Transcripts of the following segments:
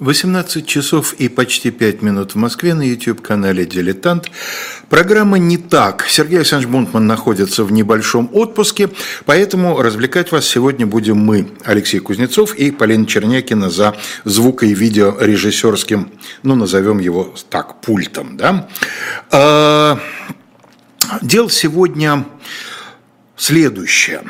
18 часов и почти 5 минут в Москве на YouTube-канале «Дилетант». Программа «Не так». Сергей Александрович Бунтман находится в небольшом отпуске, поэтому развлекать вас сегодня будем мы, Алексей Кузнецов и Полина Чернякина за звуко- и видеорежиссерским, ну, назовем его так, пультом. Да? А, дело сегодня следующее.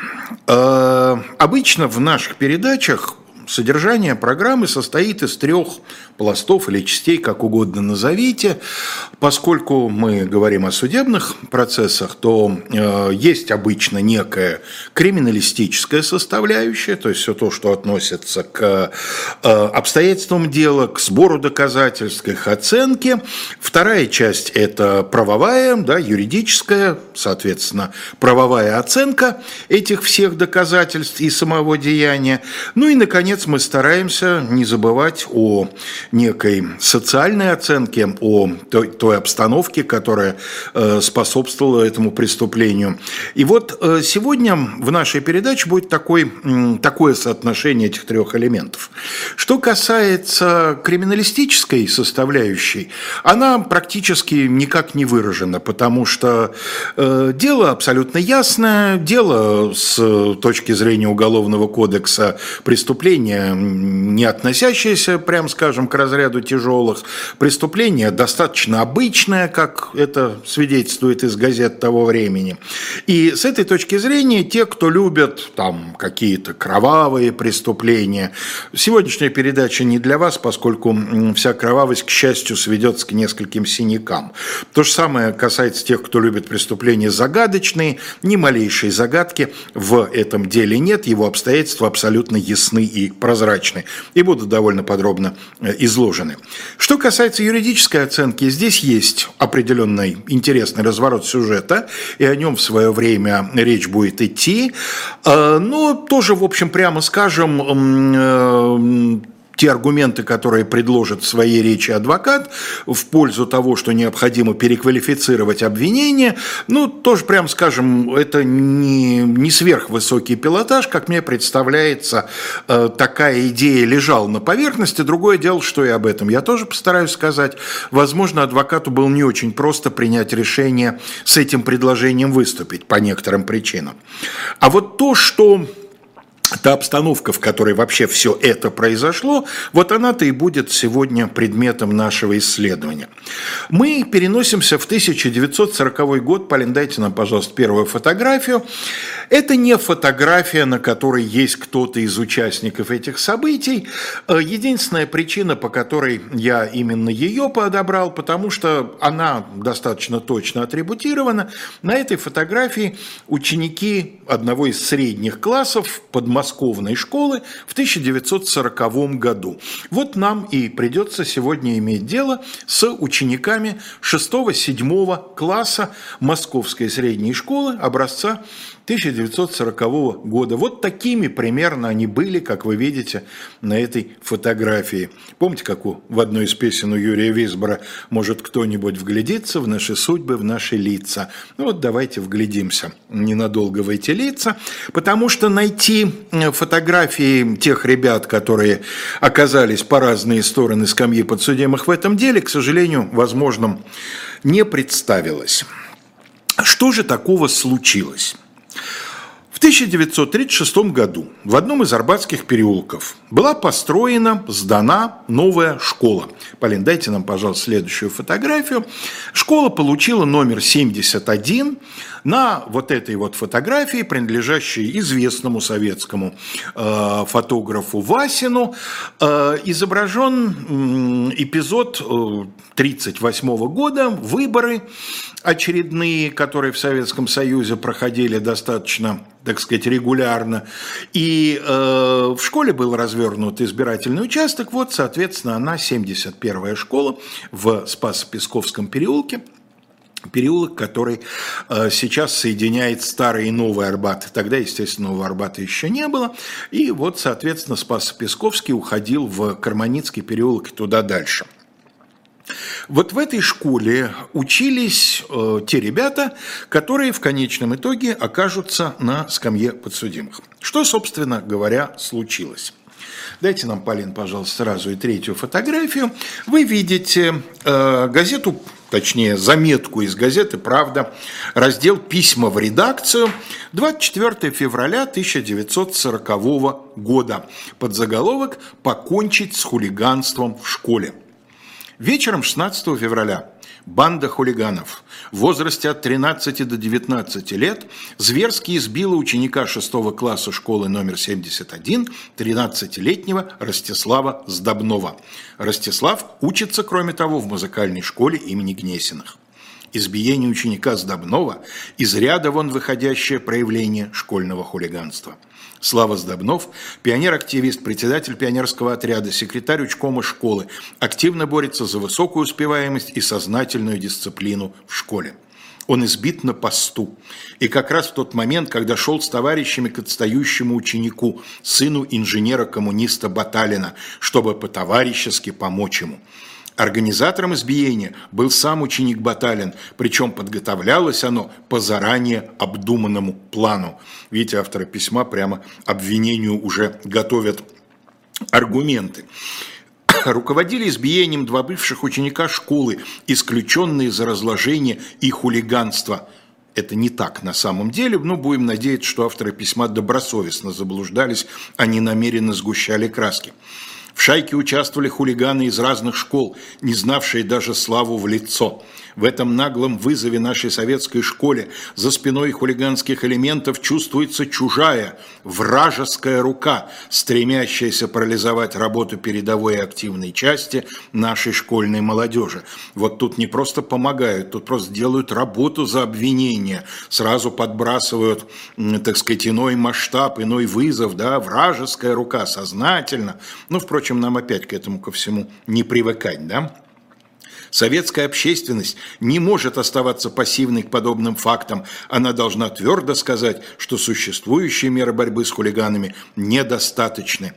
А, обычно в наших передачах Содержание программы состоит из трех пластов или частей, как угодно назовите. Поскольку мы говорим о судебных процессах, то э, есть обычно некая криминалистическая составляющая, то есть все то, что относится к э, обстоятельствам дела, к сбору доказательств, к их оценке. Вторая часть – это правовая, да, юридическая, соответственно, правовая оценка этих всех доказательств и самого деяния. Ну и, наконец, мы стараемся не забывать о некой социальной оценке, о той, той обстановке, которая э, способствовала этому преступлению. И вот э, сегодня в нашей передаче будет такой, такое соотношение этих трех элементов. Что касается криминалистической составляющей, она практически никак не выражена, потому что э, дело абсолютно ясное, дело с точки зрения Уголовного кодекса преступления, не относящееся, прям скажем, разряду тяжелых. Преступление достаточно обычное, как это свидетельствует из газет того времени. И с этой точки зрения те, кто любят там какие-то кровавые преступления, сегодняшняя передача не для вас, поскольку вся кровавость, к счастью, сведется к нескольким синякам. То же самое касается тех, кто любит преступления загадочные, ни малейшей загадки в этом деле нет, его обстоятельства абсолютно ясны и прозрачны, и будут довольно подробно э, изложены. Что касается юридической оценки, здесь есть определенный интересный разворот сюжета, и о нем в свое время речь будет идти. Э, но тоже, в общем, прямо скажем, э, те аргументы, которые предложит в своей речи адвокат в пользу того, что необходимо переквалифицировать обвинение, ну, тоже, прям скажем, это не, не сверхвысокий пилотаж, как мне представляется, э, такая идея лежала на поверхности. Другое дело, что и об этом я тоже постараюсь сказать. Возможно, адвокату было не очень просто принять решение с этим предложением выступить по некоторым причинам. А вот то, что та обстановка, в которой вообще все это произошло, вот она-то и будет сегодня предметом нашего исследования. Мы переносимся в 1940 год. Полин, дайте нам, пожалуйста, первую фотографию. Это не фотография, на которой есть кто-то из участников этих событий. Э, единственная причина, по которой я именно ее подобрал, потому что она достаточно точно атрибутирована. На этой фотографии ученики одного из средних классов подмосковной школы в 1940 году. Вот нам и придется сегодня иметь дело с учениками 6-7 класса Московской средней школы образца 1940 года. Вот такими примерно они были, как вы видите на этой фотографии. Помните, как у, в одной из песен у Юрия Висбора «Может кто-нибудь вглядится в наши судьбы, в наши лица». Ну вот давайте вглядимся ненадолго в эти лица, потому что найти э, фотографии тех ребят, которые оказались по разные стороны скамьи подсудимых в этом деле, к сожалению, возможным не представилось. Что же такого случилось? В 1936 году в одном из Арбатских переулков была построена, сдана новая школа. Полин, дайте нам, пожалуйста, следующую фотографию. Школа получила номер 71. На вот этой вот фотографии, принадлежащей известному советскому э, фотографу Васину, э, изображен э, эпизод 1938 года, выборы очередные, которые в Советском Союзе проходили достаточно, так сказать, регулярно. И э, в школе был развернут избирательный участок. Вот, соответственно, она 71-я школа в Спасо-Песковском переулке переулок, который э, сейчас соединяет старый и новый Арбат. Тогда, естественно, нового Арбата еще не было. И вот, соответственно, Спас-Песковский уходил в Карманицкий переулок и туда дальше. Вот в этой школе учились э, те ребята, которые в конечном итоге окажутся на скамье подсудимых. Что, собственно говоря, случилось? Дайте нам, Полин, пожалуйста, сразу и третью фотографию. Вы видите э, газету, точнее, заметку из газеты «Правда», раздел «Письма в редакцию», 24 февраля 1940 года, под заголовок «Покончить с хулиганством в школе». Вечером 16 февраля Банда хулиганов в возрасте от 13 до 19 лет зверски избила ученика 6 класса школы номер 71, 13-летнего Ростислава Сдобнова. Ростислав учится, кроме того, в музыкальной школе имени Гнесиных. Избиение ученика Сдобнова – из ряда вон выходящее проявление школьного хулиганства – Слава Сдобнов, пионер-активист, председатель пионерского отряда, секретарь учкома школы, активно борется за высокую успеваемость и сознательную дисциплину в школе. Он избит на посту. И как раз в тот момент, когда шел с товарищами к отстающему ученику, сыну инженера-коммуниста Баталина, чтобы по-товарищески помочь ему – Организатором избиения был сам ученик Баталин, причем подготовлялось оно по заранее обдуманному плану. Видите, авторы письма прямо обвинению уже готовят аргументы. Руководили избиением два бывших ученика школы, исключенные за разложение и хулиганство – это не так на самом деле, но будем надеяться, что авторы письма добросовестно заблуждались, а не намеренно сгущали краски. В шайке участвовали хулиганы из разных школ, не знавшие даже славу в лицо – в этом наглом вызове нашей советской школе за спиной хулиганских элементов чувствуется чужая, вражеская рука, стремящаяся парализовать работу передовой и активной части нашей школьной молодежи. Вот тут не просто помогают, тут просто делают работу за обвинение, сразу подбрасывают, так сказать, иной масштаб, иной вызов, да, вражеская рука, сознательно. Ну, впрочем, нам опять к этому ко всему не привыкать, да? Советская общественность не может оставаться пассивной к подобным фактам. Она должна твердо сказать, что существующие меры борьбы с хулиганами недостаточны.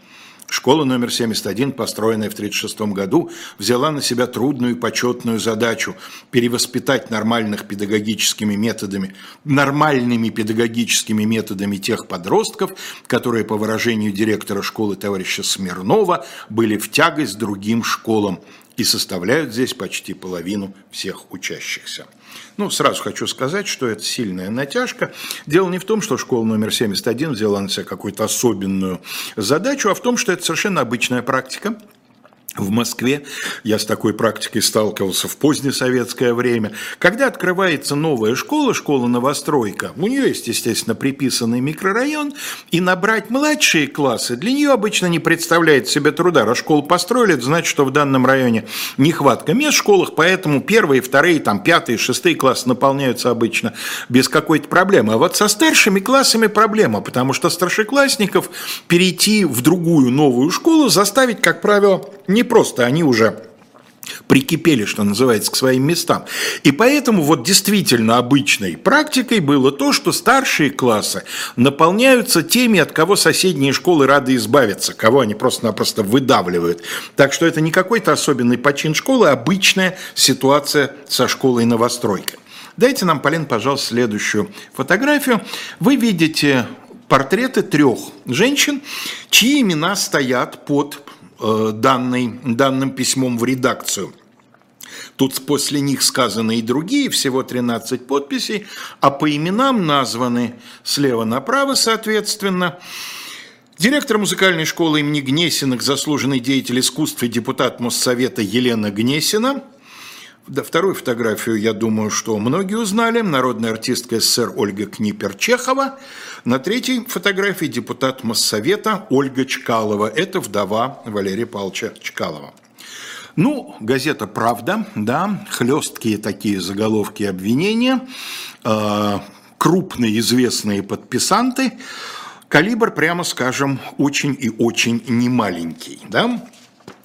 Школа номер 71, построенная в 1936 году, взяла на себя трудную и почетную задачу перевоспитать нормальных педагогическими методами, нормальными педагогическими методами тех подростков, которые, по выражению директора школы товарища Смирнова, были в тягость другим школам и составляют здесь почти половину всех учащихся. Ну, сразу хочу сказать, что это сильная натяжка. Дело не в том, что школа номер 71 взяла на себя какую-то особенную задачу, а в том, что это совершенно обычная практика, в Москве, я с такой практикой сталкивался в позднее советское время, когда открывается новая школа, школа-новостройка, у нее есть, естественно, приписанный микрорайон, и набрать младшие классы для нее обычно не представляет себе труда. Раз школу построили, это значит, что в данном районе нехватка мест в школах, поэтому первые, вторые, там, пятые, шестые классы наполняются обычно без какой-то проблемы. А вот со старшими классами проблема, потому что старшеклассников перейти в другую новую школу заставить, как правило, не просто, они уже прикипели, что называется, к своим местам. И поэтому вот действительно обычной практикой было то, что старшие классы наполняются теми, от кого соседние школы рады избавиться, кого они просто-напросто выдавливают. Так что это не какой-то особенный почин школы, а обычная ситуация со школой-новостройкой. Дайте нам, Полин, пожалуйста, следующую фотографию. Вы видите портреты трех женщин, чьи имена стоят под Э, данный, данным письмом в редакцию. Тут после них сказаны и другие, всего 13 подписей, а по именам названы слева направо, соответственно, Директор музыкальной школы имени Гнесиных, заслуженный деятель искусств и депутат Моссовета Елена Гнесина – да, вторую фотографию, я думаю, что многие узнали. Народная артистка СССР Ольга Книпер-Чехова. На третьей фотографии депутат Моссовета Ольга Чкалова. Это вдова Валерия Павловича Чкалова. Ну, газета «Правда», да, хлесткие такие заголовки обвинения, э, крупные известные подписанты, калибр, прямо скажем, очень и очень немаленький, да.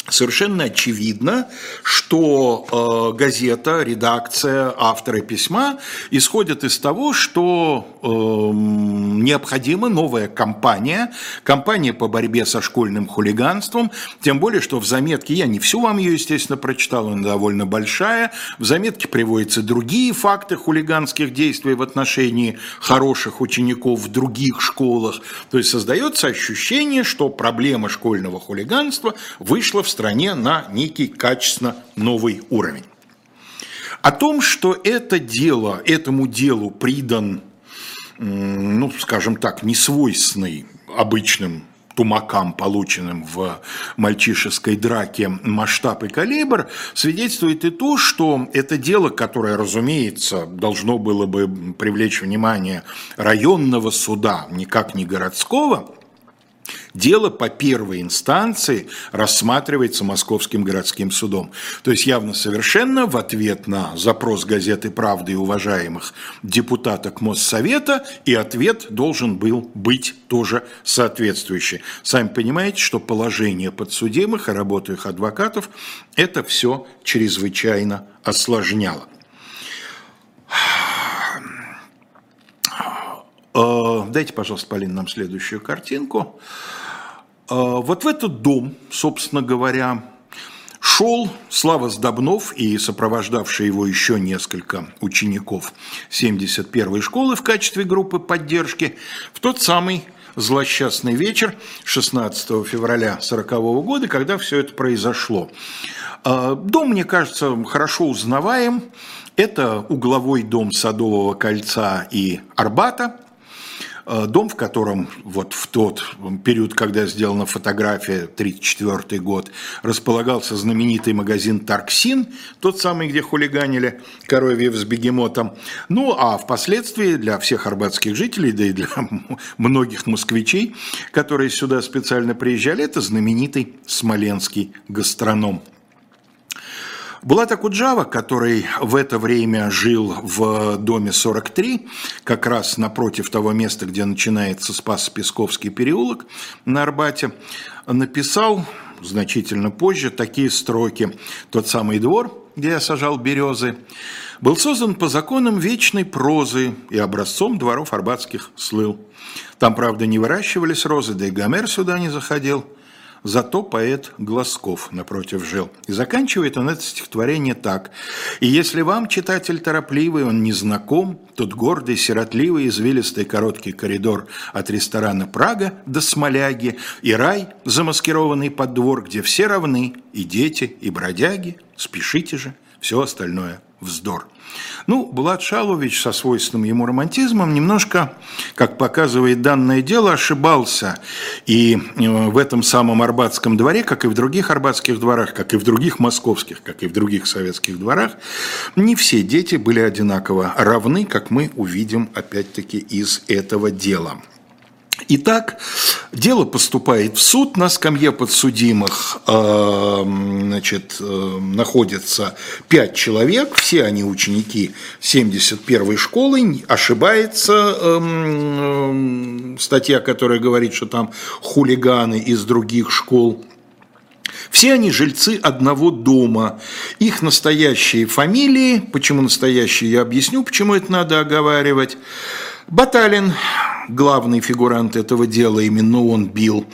Совершенно очевидно, что э, газета, редакция, авторы письма исходят из того, что э, необходима новая кампания, кампания по борьбе со школьным хулиганством, тем более, что в заметке, я не всю вам ее, естественно, прочитал, она довольно большая, в заметке приводятся другие факты хулиганских действий в отношении хороших учеников в других школах, то есть создается ощущение, что проблема школьного хулиганства вышла в стране на некий качественно новый уровень. О том, что это дело, этому делу придан, ну, скажем так, несвойственный обычным тумакам, полученным в мальчишеской драке масштаб и калибр, свидетельствует и то, что это дело, которое, разумеется, должно было бы привлечь внимание районного суда, никак не городского, Дело по первой инстанции рассматривается Московским городским судом. То есть явно совершенно в ответ на запрос газеты «Правда» и уважаемых депутаток Моссовета, и ответ должен был быть тоже соответствующий. Сами понимаете, что положение подсудимых и работу их адвокатов это все чрезвычайно осложняло. Э, дайте, пожалуйста, Полин, нам следующую картинку. Э, вот в этот дом, собственно говоря, шел Слава Сдобнов и сопровождавшие его еще несколько учеников 71-й школы в качестве группы поддержки в тот самый злосчастный вечер 16 февраля 40 года, когда все это произошло. Э, дом, мне кажется, хорошо узнаваем. Это угловой дом Садового кольца и Арбата – дом, в котором вот в тот период, когда сделана фотография, 1934 год, располагался знаменитый магазин «Тарксин», тот самый, где хулиганили коровьев с бегемотом. Ну, а впоследствии для всех арбатских жителей, да и для многих москвичей, которые сюда специально приезжали, это знаменитый смоленский гастроном. Булат Акуджава, который в это время жил в доме 43, как раз напротив того места, где начинается Спас-Песковский переулок на Арбате, написал значительно позже такие строки. «Тот самый двор, где я сажал березы, был создан по законам вечной прозы и образцом дворов арбатских слыл. Там, правда, не выращивались розы, да и Гомер сюда не заходил». Зато поэт Глазков напротив жил. И заканчивает он это стихотворение так. «И если вам, читатель торопливый, он не знаком, тот гордый, сиротливый, извилистый короткий коридор от ресторана «Прага» до Смоляги и рай, замаскированный под двор, где все равны, и дети, и бродяги, спешите же, все остальное вздор». Ну, Булат Шалович со свойственным ему романтизмом немножко, как показывает данное дело, ошибался. И э, в этом самом Арбатском дворе, как и в других арбатских дворах, как и в других московских, как и в других советских дворах, не все дети были одинаково равны, как мы увидим опять-таки из этого дела. Итак, дело поступает в суд, на скамье подсудимых э, значит, э, находится пять человек, все они ученики 71-й школы, ошибается эм, статья, которая говорит, что там хулиганы из других школ. Все они жильцы одного дома. Их настоящие фамилии, почему настоящие, я объясню, почему это надо оговаривать. Баталин, главный фигурант этого дела, именно он бил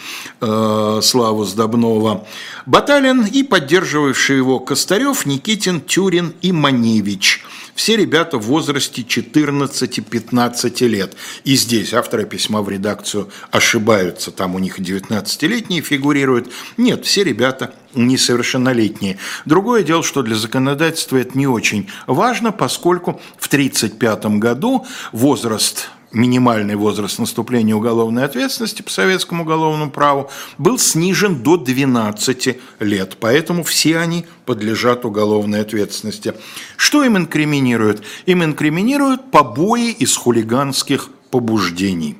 э, Славу Сдобнова. Баталин и поддерживавший его Костарев, Никитин, Тюрин и Маневич. Все ребята в возрасте 14-15 лет. И здесь авторы письма в редакцию ошибаются. Там у них 19-летние фигурируют. Нет, все ребята несовершеннолетние. Другое дело, что для законодательства это не очень важно, поскольку в 1935 году возраст минимальный возраст наступления уголовной ответственности по советскому уголовному праву был снижен до 12 лет, поэтому все они подлежат уголовной ответственности. Что им инкриминируют? Им инкриминируют побои из хулиганских побуждений.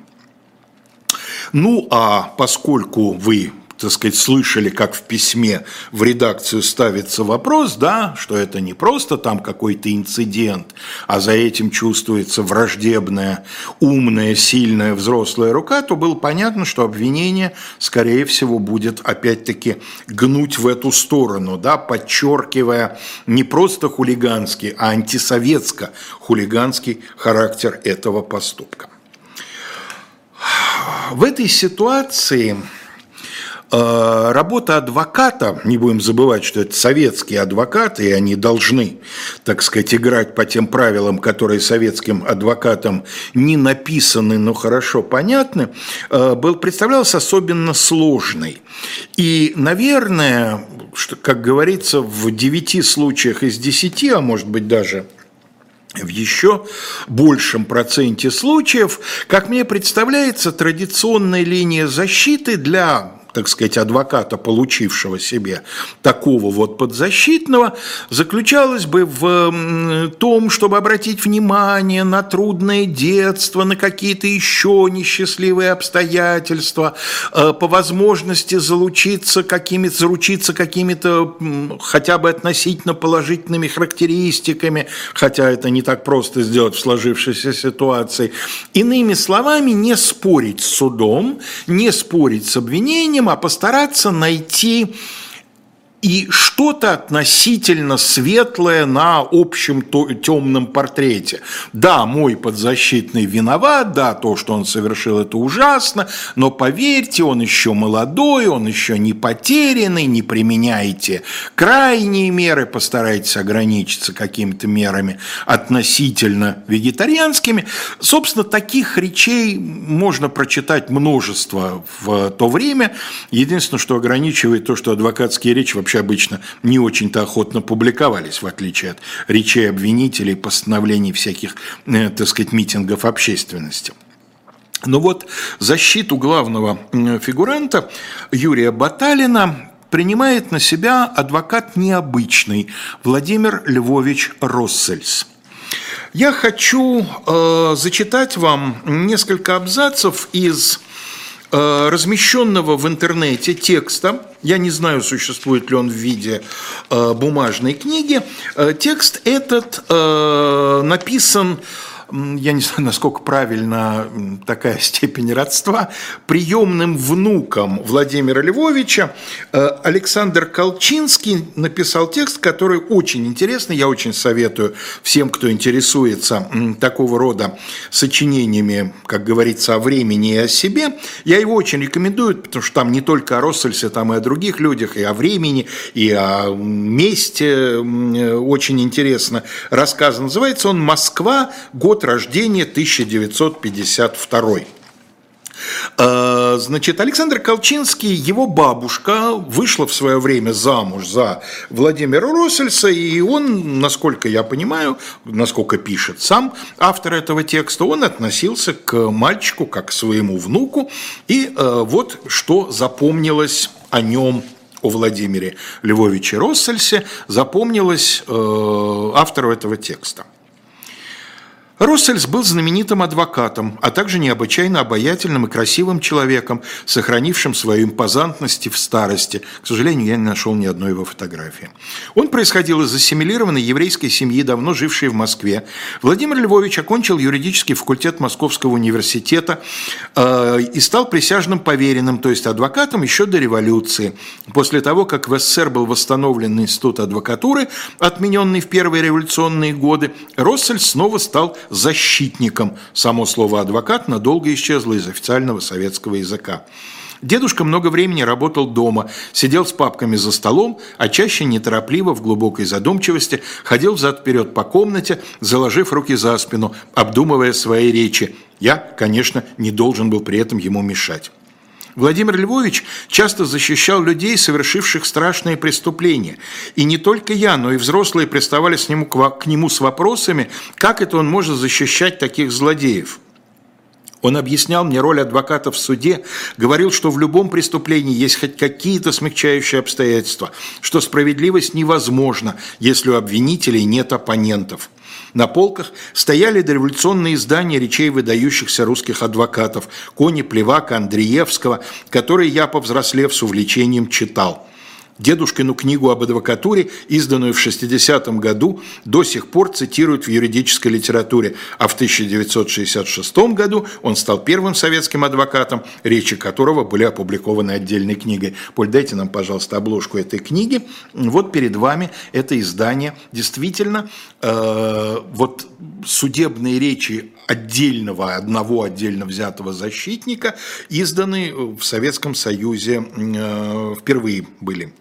Ну а поскольку вы так сказать, слышали, как в письме в редакцию ставится вопрос, да, что это не просто там какой-то инцидент, а за этим чувствуется враждебная, умная, сильная взрослая рука, то было понятно, что обвинение, скорее всего, будет опять-таки гнуть в эту сторону, да, подчеркивая не просто хулиганский, а антисоветско-хулиганский характер этого поступка. В этой ситуации работа адвоката, не будем забывать, что это советские адвокаты, и они должны, так сказать, играть по тем правилам, которые советским адвокатам не написаны, но хорошо понятны, э, был, представлялась особенно сложной. И, наверное, что, как говорится, в девяти случаях из десяти, а может быть даже в еще большем проценте случаев, как мне представляется, традиционная линия защиты для так сказать, адвоката, получившего себе такого вот подзащитного, заключалась бы в том, чтобы обратить внимание на трудное детство, на какие-то еще несчастливые обстоятельства, э, по возможности залучиться какими-то, заручиться какими-то хотя бы относительно положительными характеристиками, хотя это не так просто сделать в сложившейся ситуации. Иными словами, не спорить с судом, не спорить с обвинением, а постараться найти и что-то относительно светлое на общем темном портрете. Да, мой подзащитный виноват, да, то, что он совершил, это ужасно, но поверьте, он еще молодой, он еще не потерянный, не применяйте крайние меры, постарайтесь ограничиться какими-то мерами относительно вегетарианскими. Собственно, таких речей можно прочитать множество в то время. Единственное, что ограничивает то, что адвокатские речи вообще вообще обычно не очень-то охотно публиковались, в отличие от речей обвинителей, постановлений всяких, э, так сказать, митингов общественности. Но вот защиту главного фигуранта Юрия Баталина принимает на себя адвокат необычный Владимир Львович Россельс. Я хочу э, зачитать вам несколько абзацев из размещенного в интернете текста, я не знаю, существует ли он в виде э, бумажной книги, э, текст этот написан я не знаю, насколько правильно такая степень родства, приемным внуком Владимира Львовича э, Александр Колчинский написал текст, который очень интересный, я очень советую всем, кто интересуется такого рода сочинениями, как говорится, о времени и о себе. Я его очень рекомендую, потому что там не только о Россельсе, там и о других людях, и о времени, и о месте очень интересно рассказано. Называется он «Москва. Год год рождения 1952. А, значит, Александр Колчинский, его бабушка вышла в свое время замуж за Владимира Россельса, и он, насколько я понимаю, насколько пишет сам автор этого текста, он относился к мальчику как к своему внуку, и э, вот что запомнилось о нем о Владимире Львовиче Россельсе запомнилось э, автору этого текста. Россельс был знаменитым адвокатом, а также необычайно обаятельным и красивым человеком, сохранившим свою импозантность в старости. К сожалению, я не нашел ни одной его фотографии. Он происходил из ассимилированной еврейской семьи, давно жившей в Москве. Владимир Львович окончил юридический факультет Московского университета э, и стал присяжным поверенным, то есть адвокатом еще до революции. После того, как в СССР был восстановлен институт адвокатуры, отмененный в первые революционные годы, Россельс снова стал защитником. Само слово «адвокат» надолго исчезло из официального советского языка. Дедушка много времени работал дома, сидел с папками за столом, а чаще неторопливо, в глубокой задумчивости, ходил взад-вперед по комнате, заложив руки за спину, обдумывая свои речи. Я, конечно, не должен был при этом ему мешать. Владимир Львович часто защищал людей, совершивших страшные преступления. И не только я, но и взрослые приставали с нему, к нему с вопросами, как это он может защищать таких злодеев. Он объяснял мне роль адвоката в суде, говорил, что в любом преступлении есть хоть какие-то смягчающие обстоятельства, что справедливость невозможна, если у обвинителей нет оппонентов. На полках стояли дореволюционные издания речей выдающихся русских адвокатов. Кони Плевака, Андреевского, которые я, повзрослев, с увлечением читал – Дедушкину книгу об адвокатуре, изданную в 60-м году, до сих пор цитируют в юридической литературе, а в 1966 году он стал первым советским адвокатом, речи которого были опубликованы отдельной книгой. Поль, дайте нам, пожалуйста, обложку этой книги. Вот перед вами это издание. Действительно, э, вот судебные речи отдельного, одного отдельно взятого защитника изданы в Советском Союзе э, впервые были.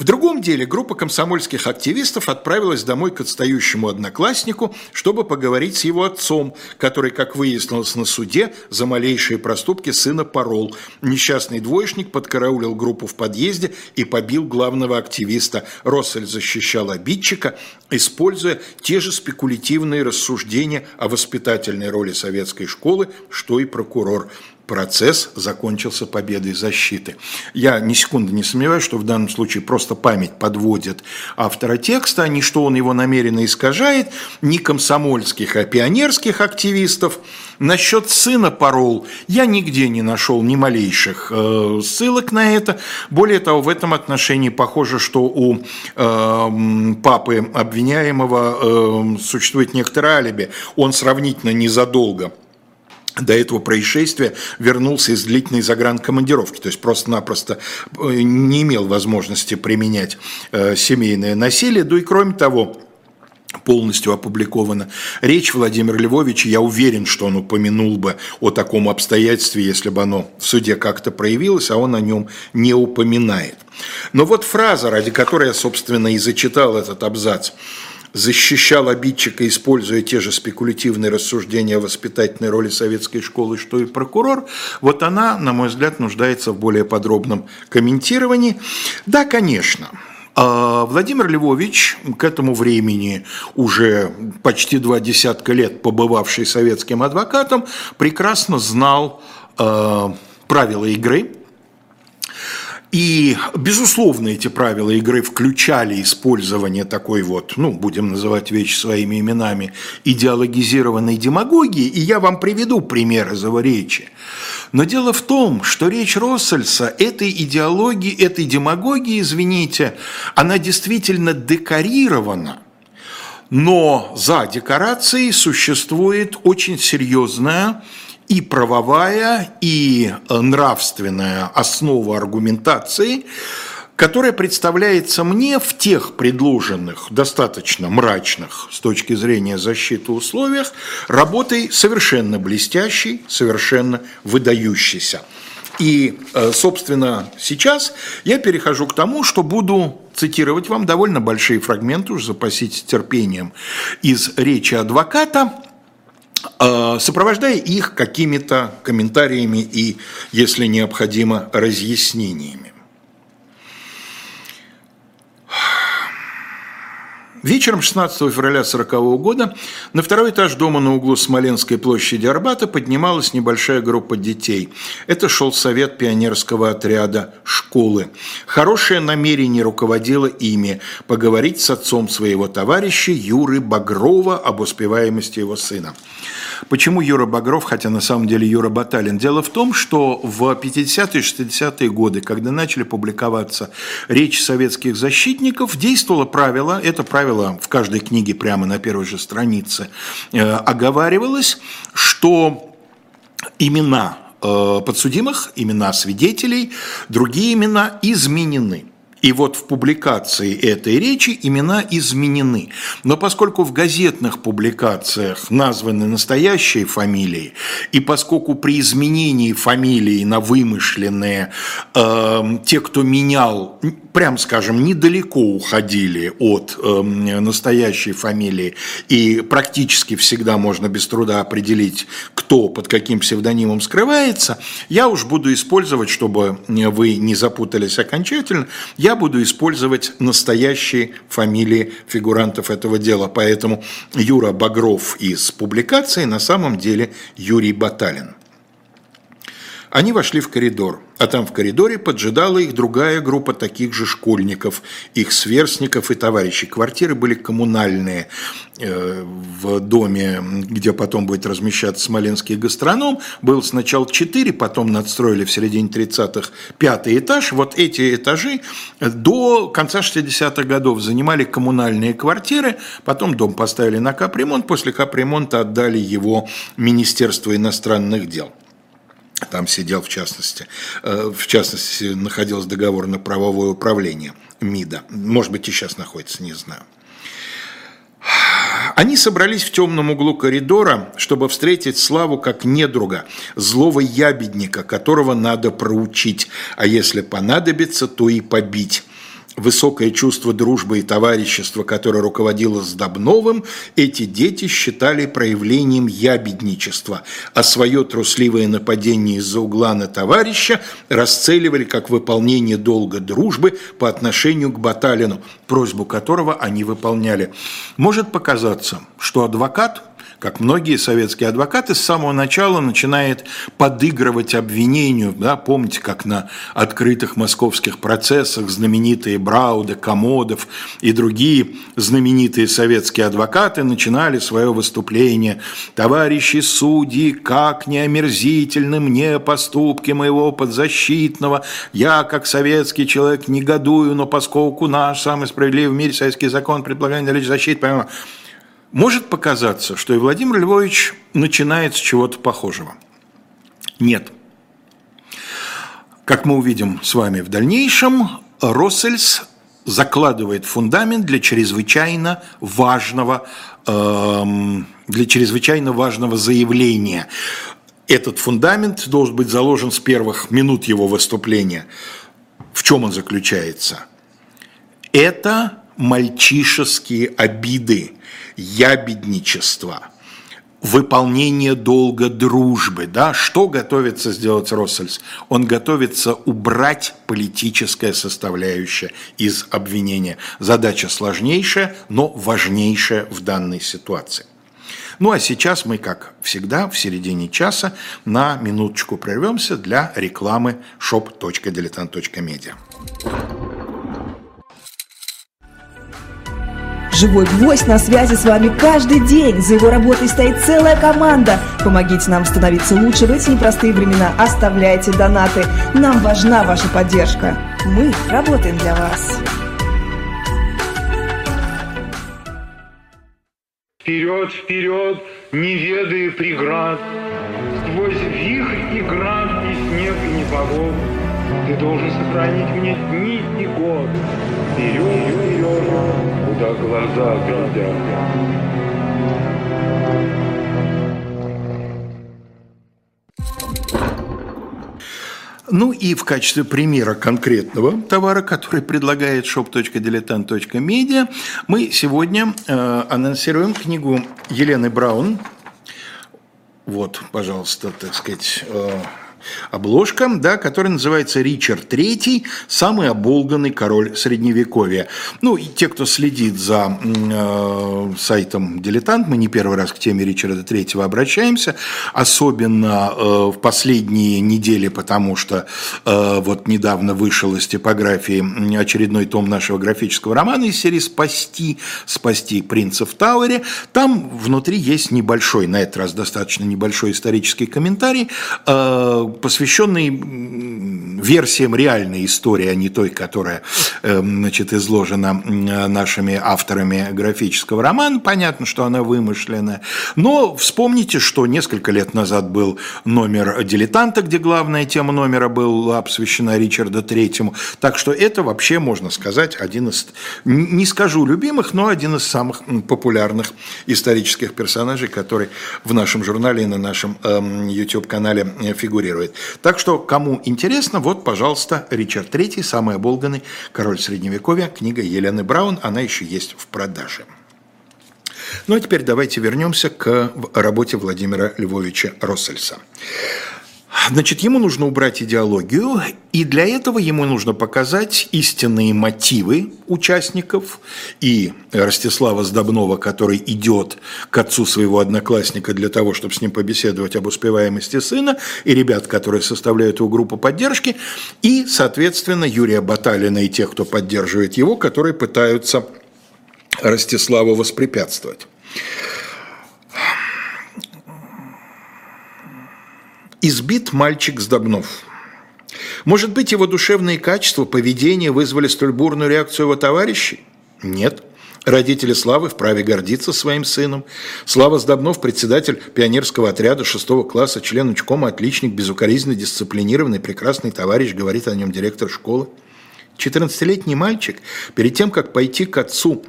В другом деле группа комсомольских активистов отправилась домой к отстающему однокласснику, чтобы поговорить с его отцом, который, как выяснилось на суде, за малейшие проступки сына порол. Несчастный двоечник подкараулил группу в подъезде и побил главного активиста. Россель защищал обидчика, используя те же спекулятивные рассуждения о воспитательной роли советской школы, что и прокурор процесс закончился победой защиты. Я ни секунды не сомневаюсь, что в данном случае просто память подводит автора текста, ни что он его намеренно искажает, ни комсомольских, а пионерских активистов. Насчет сына парол я нигде не нашел ни малейших э, ссылок на это. Более того, в этом отношении похоже, что у э, папы обвиняемого э, существует некоторое алиби. Он сравнительно незадолго до этого происшествия вернулся из длительной загранкомандировки, то есть просто-напросто э, не имел возможности применять э, семейное насилие. Да и кроме того, полностью опубликована речь Владимира Львовича. Я уверен, что он упомянул бы о таком обстоятельстве, если бы оно в суде как-то проявилось, а он о нем не упоминает. Но вот фраза, ради которой я, собственно, и зачитал этот абзац – защищал обидчика, используя те же спекулятивные рассуждения о воспитательной роли советской школы, что и прокурор, вот она, на мой взгляд, нуждается в более подробном комментировании. Да, конечно, а Владимир Львович, к этому времени уже почти два десятка лет побывавший советским адвокатом, прекрасно знал э, правила игры, и, безусловно, эти правила игры включали использование такой вот, ну, будем называть вещи своими именами, идеологизированной демагогии, и я вам приведу пример из его речи. Но дело в том, что речь Россельса этой идеологии, этой демагогии, извините, она действительно декорирована – но за декорацией существует очень серьезная и правовая, и нравственная основа аргументации, которая представляется мне в тех предложенных, достаточно мрачных с точки зрения защиты условиях, работой совершенно блестящей, совершенно выдающейся. И, э, собственно, сейчас я перехожу к тому, что буду цитировать вам довольно большие фрагменты, уже запаситесь терпением, из речи адвоката, а, сопровождая их какими-то комментариями и, если необходимо, разъяснениями. Вечером 16 февраля 1940 года на второй этаж дома на углу Смоленской площади Арбата поднималась небольшая группа детей. Это шел совет пионерского отряда школы. Хорошее намерение руководило ими поговорить с отцом своего товарища Юры Багрова об успеваемости его сына. Почему Юра Багров, хотя на самом деле Юра Баталин? Дело в том, что в 50-е 60-е годы, когда начали публиковаться речи советских защитников, действовало правило, это правило в каждой книге прямо на первой же странице э, оговаривалось, что имена э, подсудимых, имена свидетелей, другие имена изменены. И вот в публикации этой речи имена изменены. Но поскольку в газетных публикациях названы настоящие фамилии, и поскольку при изменении фамилии на вымышленные э, те, кто менял, прям скажем, недалеко уходили от э, настоящей фамилии, и практически всегда можно без труда определить, кто под каким псевдонимом скрывается, я уж буду использовать, чтобы вы не запутались окончательно, я я буду использовать настоящие фамилии фигурантов этого дела. Поэтому Юра Багров из публикации на самом деле Юрий Баталин. Они вошли в коридор, а там в коридоре поджидала их другая группа таких же школьников, их сверстников и товарищей. Квартиры были коммунальные э, в доме, где потом будет размещаться Смоленский гастроном. Был сначала четыре, потом надстроили в середине 30-х пятый этаж. Вот эти этажи до конца 60-х годов занимали коммунальные квартиры, потом дом поставили на капремонт, после капремонта отдали его Министерству иностранных дел. Там сидел, в частности, э, в частности, находился договор на правовое управление МИДа. Может быть, и сейчас находится, не знаю. Они собрались в темном углу коридора, чтобы встретить Славу как недруга, злого ябедника, которого надо проучить, а если понадобится, то и побить высокое чувство дружбы и товарищества, которое руководило Сдобновым, эти дети считали проявлением ябедничества, а свое трусливое нападение из-за угла на товарища расцеливали как выполнение долга дружбы по отношению к Баталину, просьбу которого они выполняли. Может показаться, что адвокат – как многие советские адвокаты, с самого начала начинает подыгрывать обвинению. Да, помните, как на открытых московских процессах знаменитые Брауды, Комодов и другие знаменитые советские адвокаты начинали свое выступление. «Товарищи судьи, как не омерзительны мне поступки моего подзащитного. Я, как советский человек, негодую, но поскольку наш самый справедливый в мире советский закон предполагает наличие защиты, помимо может показаться, что и Владимир Львович начинает с чего-то похожего. Нет. Как мы увидим с вами в дальнейшем, Россельс закладывает фундамент для чрезвычайно важного, эм, для чрезвычайно важного заявления. Этот фундамент должен быть заложен с первых минут его выступления. В чем он заключается? Это мальчишеские обиды, ябедничество, выполнение долга дружбы. Да? Что готовится сделать Россельс? Он готовится убрать политическое составляющее из обвинения. Задача сложнейшая, но важнейшая в данной ситуации. Ну а сейчас мы, как всегда, в середине часа на минуточку прервемся для рекламы shop.diletant.media. Живой гвоздь на связи с вами каждый день. За его работой стоит целая команда. Помогите нам становиться лучше в эти непростые времена. Оставляйте донаты. Нам важна ваша поддержка. Мы работаем для вас. Вперед, вперед, не ведая преград, Сквозь вихрь и град, и снег, и непогоду, Ты должен сохранить мне дни и год. Вперед, вперед, куда глаза глядят. Ну и в качестве примера конкретного товара, который предлагает shop.diletant.media, мы сегодня э, анонсируем книгу Елены Браун. Вот, пожалуйста, так сказать, э, обложка, да, которая называется «Ричард III. Самый оболганный король Средневековья». Ну, и те, кто следит за э, сайтом «Дилетант», мы не первый раз к теме Ричарда III обращаемся, особенно э, в последние недели, потому что э, вот недавно вышел из типографии очередной том нашего графического романа из серии «Спасти», «Спасти принца в Тауэре». Там внутри есть небольшой, на этот раз достаточно небольшой исторический комментарий, э, посвященный версиям реальной истории, а не той, которая эм, значит, изложена нашими авторами графического романа. Понятно, что она вымышленная. Но вспомните, что несколько лет назад был номер «Дилетанта», где главная тема номера была посвящена Ричарду Третьему. Так что это вообще, можно сказать, один из, не скажу любимых, но один из самых популярных исторических персонажей, который в нашем журнале и на нашем эм, YouTube-канале фигурирует фигурирует. Так что, кому интересно, вот, пожалуйста, Ричард III, самый оболганный король Средневековья, книга Елены Браун, она еще есть в продаже. Ну а теперь давайте вернемся к работе Владимира Львовича Россельса. Значит, ему нужно убрать идеологию, и для этого ему нужно показать истинные мотивы участников. И Ростислава Сдобнова, который идет к отцу своего одноклассника для того, чтобы с ним побеседовать об успеваемости сына, и ребят, которые составляют его группу поддержки, и, соответственно, Юрия Баталина и тех, кто поддерживает его, которые пытаются Ростиславу воспрепятствовать. Избит мальчик Сдобнов. Может быть, его душевные качества, поведение вызвали столь бурную реакцию его товарищей? Нет. Родители Славы вправе гордиться своим сыном. Слава Сдобнов, председатель пионерского отряда 6 класса, член учкома, отличник, безукоризненно дисциплинированный, прекрасный товарищ, говорит о нем директор школы. 14-летний мальчик, перед тем, как пойти к отцу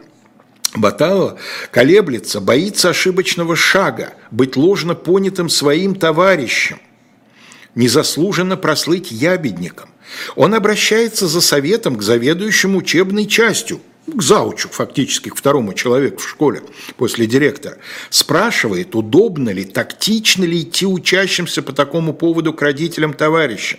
Баталова колеблется, боится ошибочного шага, быть ложно понятым своим товарищем незаслуженно прослыть ябедником. Он обращается за советом к заведующему учебной частью, к заучу, фактически, к второму человеку в школе после директора, спрашивает, удобно ли, тактично ли идти учащимся по такому поводу к родителям товарища,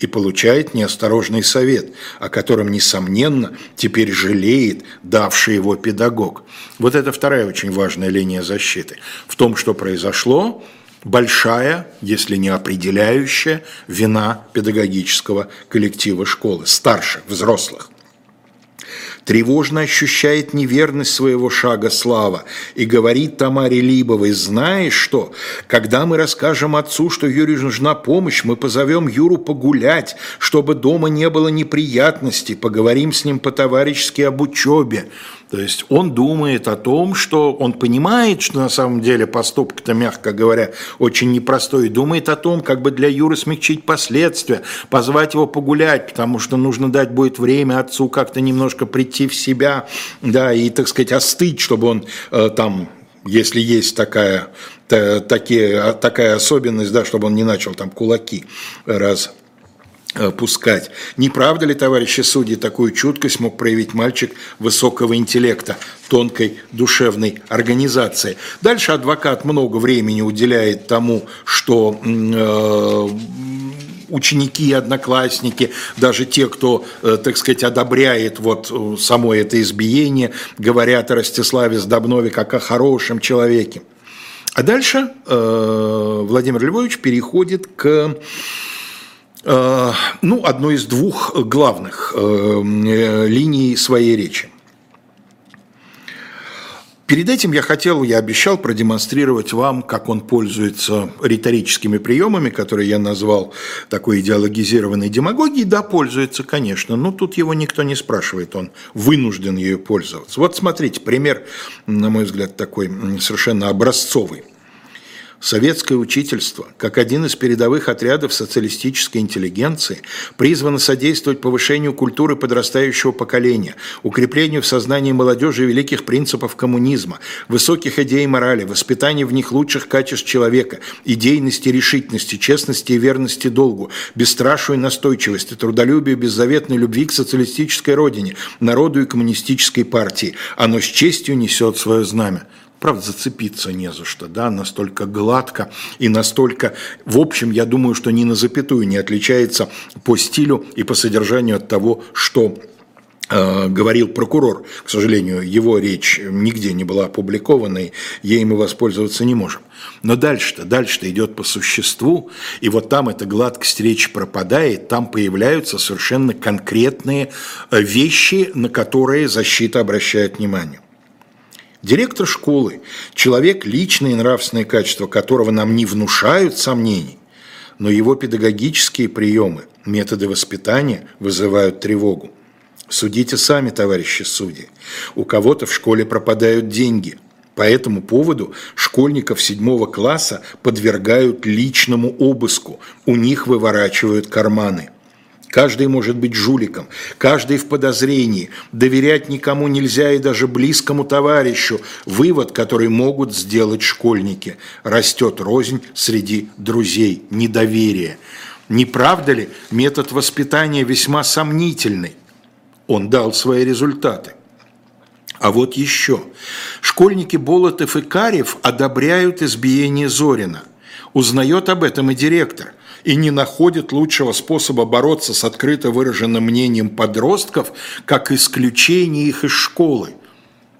и получает неосторожный совет, о котором, несомненно, теперь жалеет давший его педагог. Вот это вторая очень важная линия защиты. В том, что произошло, большая, если не определяющая, вина педагогического коллектива школы, старших, взрослых. Тревожно ощущает неверность своего шага Слава и говорит Тамаре Либовой, знаешь что, когда мы расскажем отцу, что Юрию нужна помощь, мы позовем Юру погулять, чтобы дома не было неприятностей, поговорим с ним по-товарищески об учебе. То есть он думает о том, что он понимает, что на самом деле поступок-то, мягко говоря, очень непростой, и думает о том, как бы для Юры смягчить последствия, позвать его погулять, потому что нужно дать будет время отцу как-то немножко прийти в себя, да, и, так сказать, остыть, чтобы он э, там если есть такая, та, такие, такая особенность, да, чтобы он не начал там кулаки раз пускать. Не правда ли, товарищи судьи, такую чуткость мог проявить мальчик высокого интеллекта, тонкой душевной организации? Дальше адвокат много времени уделяет тому, что э, ученики и одноклассники, даже те, кто, э, так сказать, одобряет вот э, само это избиение, говорят о Ростиславе Сдобнове как о хорошем человеке. А дальше э, Владимир Львович переходит к Э, ну, одной из двух главных э, линий своей речи. Перед этим я хотел, я обещал продемонстрировать вам, как он пользуется риторическими приемами, которые я назвал такой идеологизированной демагогией. Да, пользуется, конечно, но тут его никто не спрашивает, он вынужден ею пользоваться. Вот смотрите, пример, на мой взгляд, такой совершенно образцовый. Советское учительство, как один из передовых отрядов социалистической интеллигенции, призвано содействовать повышению культуры подрастающего поколения, укреплению в сознании молодежи великих принципов коммунизма, высоких идей морали, воспитанию в них лучших качеств человека, идейности, решительности, честности и верности долгу, бесстрашию и настойчивости, трудолюбию, беззаветной любви к социалистической родине, народу и коммунистической партии. Оно с честью несет свое знамя. Правда, зацепиться не за что, да, настолько гладко и настолько, в общем, я думаю, что ни на запятую не отличается по стилю и по содержанию от того, что э, говорил прокурор. К сожалению, его речь нигде не была опубликована, и ей мы воспользоваться не можем. Но дальше-то, дальше-то идет по существу, и вот там эта гладкость речи пропадает, там появляются совершенно конкретные э, вещи, на которые защита обращает внимание. Директор школы – человек, личные и нравственные качества которого нам не внушают сомнений, но его педагогические приемы, методы воспитания вызывают тревогу. Судите сами, товарищи судьи. У кого-то в школе пропадают деньги. По этому поводу школьников седьмого класса подвергают личному обыску. У них выворачивают карманы. Каждый может быть жуликом, каждый в подозрении. Доверять никому нельзя и даже близкому товарищу. Вывод, который могут сделать школьники. Растет рознь среди друзей, недоверие. Не правда ли метод воспитания весьма сомнительный? Он дал свои результаты. А вот еще. Школьники Болотов и Карев одобряют избиение Зорина. Узнает об этом и директор – и не находит лучшего способа бороться с открыто выраженным мнением подростков, как исключение их из школы –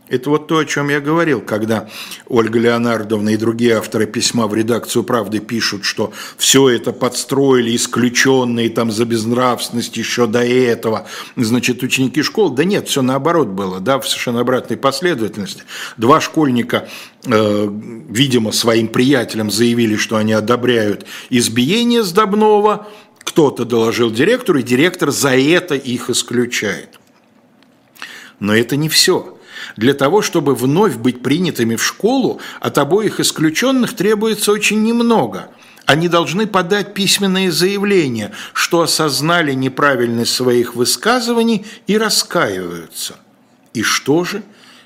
это вот то, о чем я говорил, когда Ольга Леонардовна и другие авторы письма в редакцию «Правды» пишут, что все это подстроили исключенные там за безнравственность еще до этого, значит, ученики школ. Да нет, все наоборот было, да, в совершенно обратной последовательности. Два школьника, э, видимо, своим приятелям заявили, что они одобряют избиение Сдобного, кто-то доложил директору, и директор за это их исключает. Но это не все. Для того, чтобы вновь быть принятыми в школу, от обоих исключенных требуется очень немного. Они должны подать письменные заявления, что осознали неправильность своих высказываний и раскаиваются. И что же?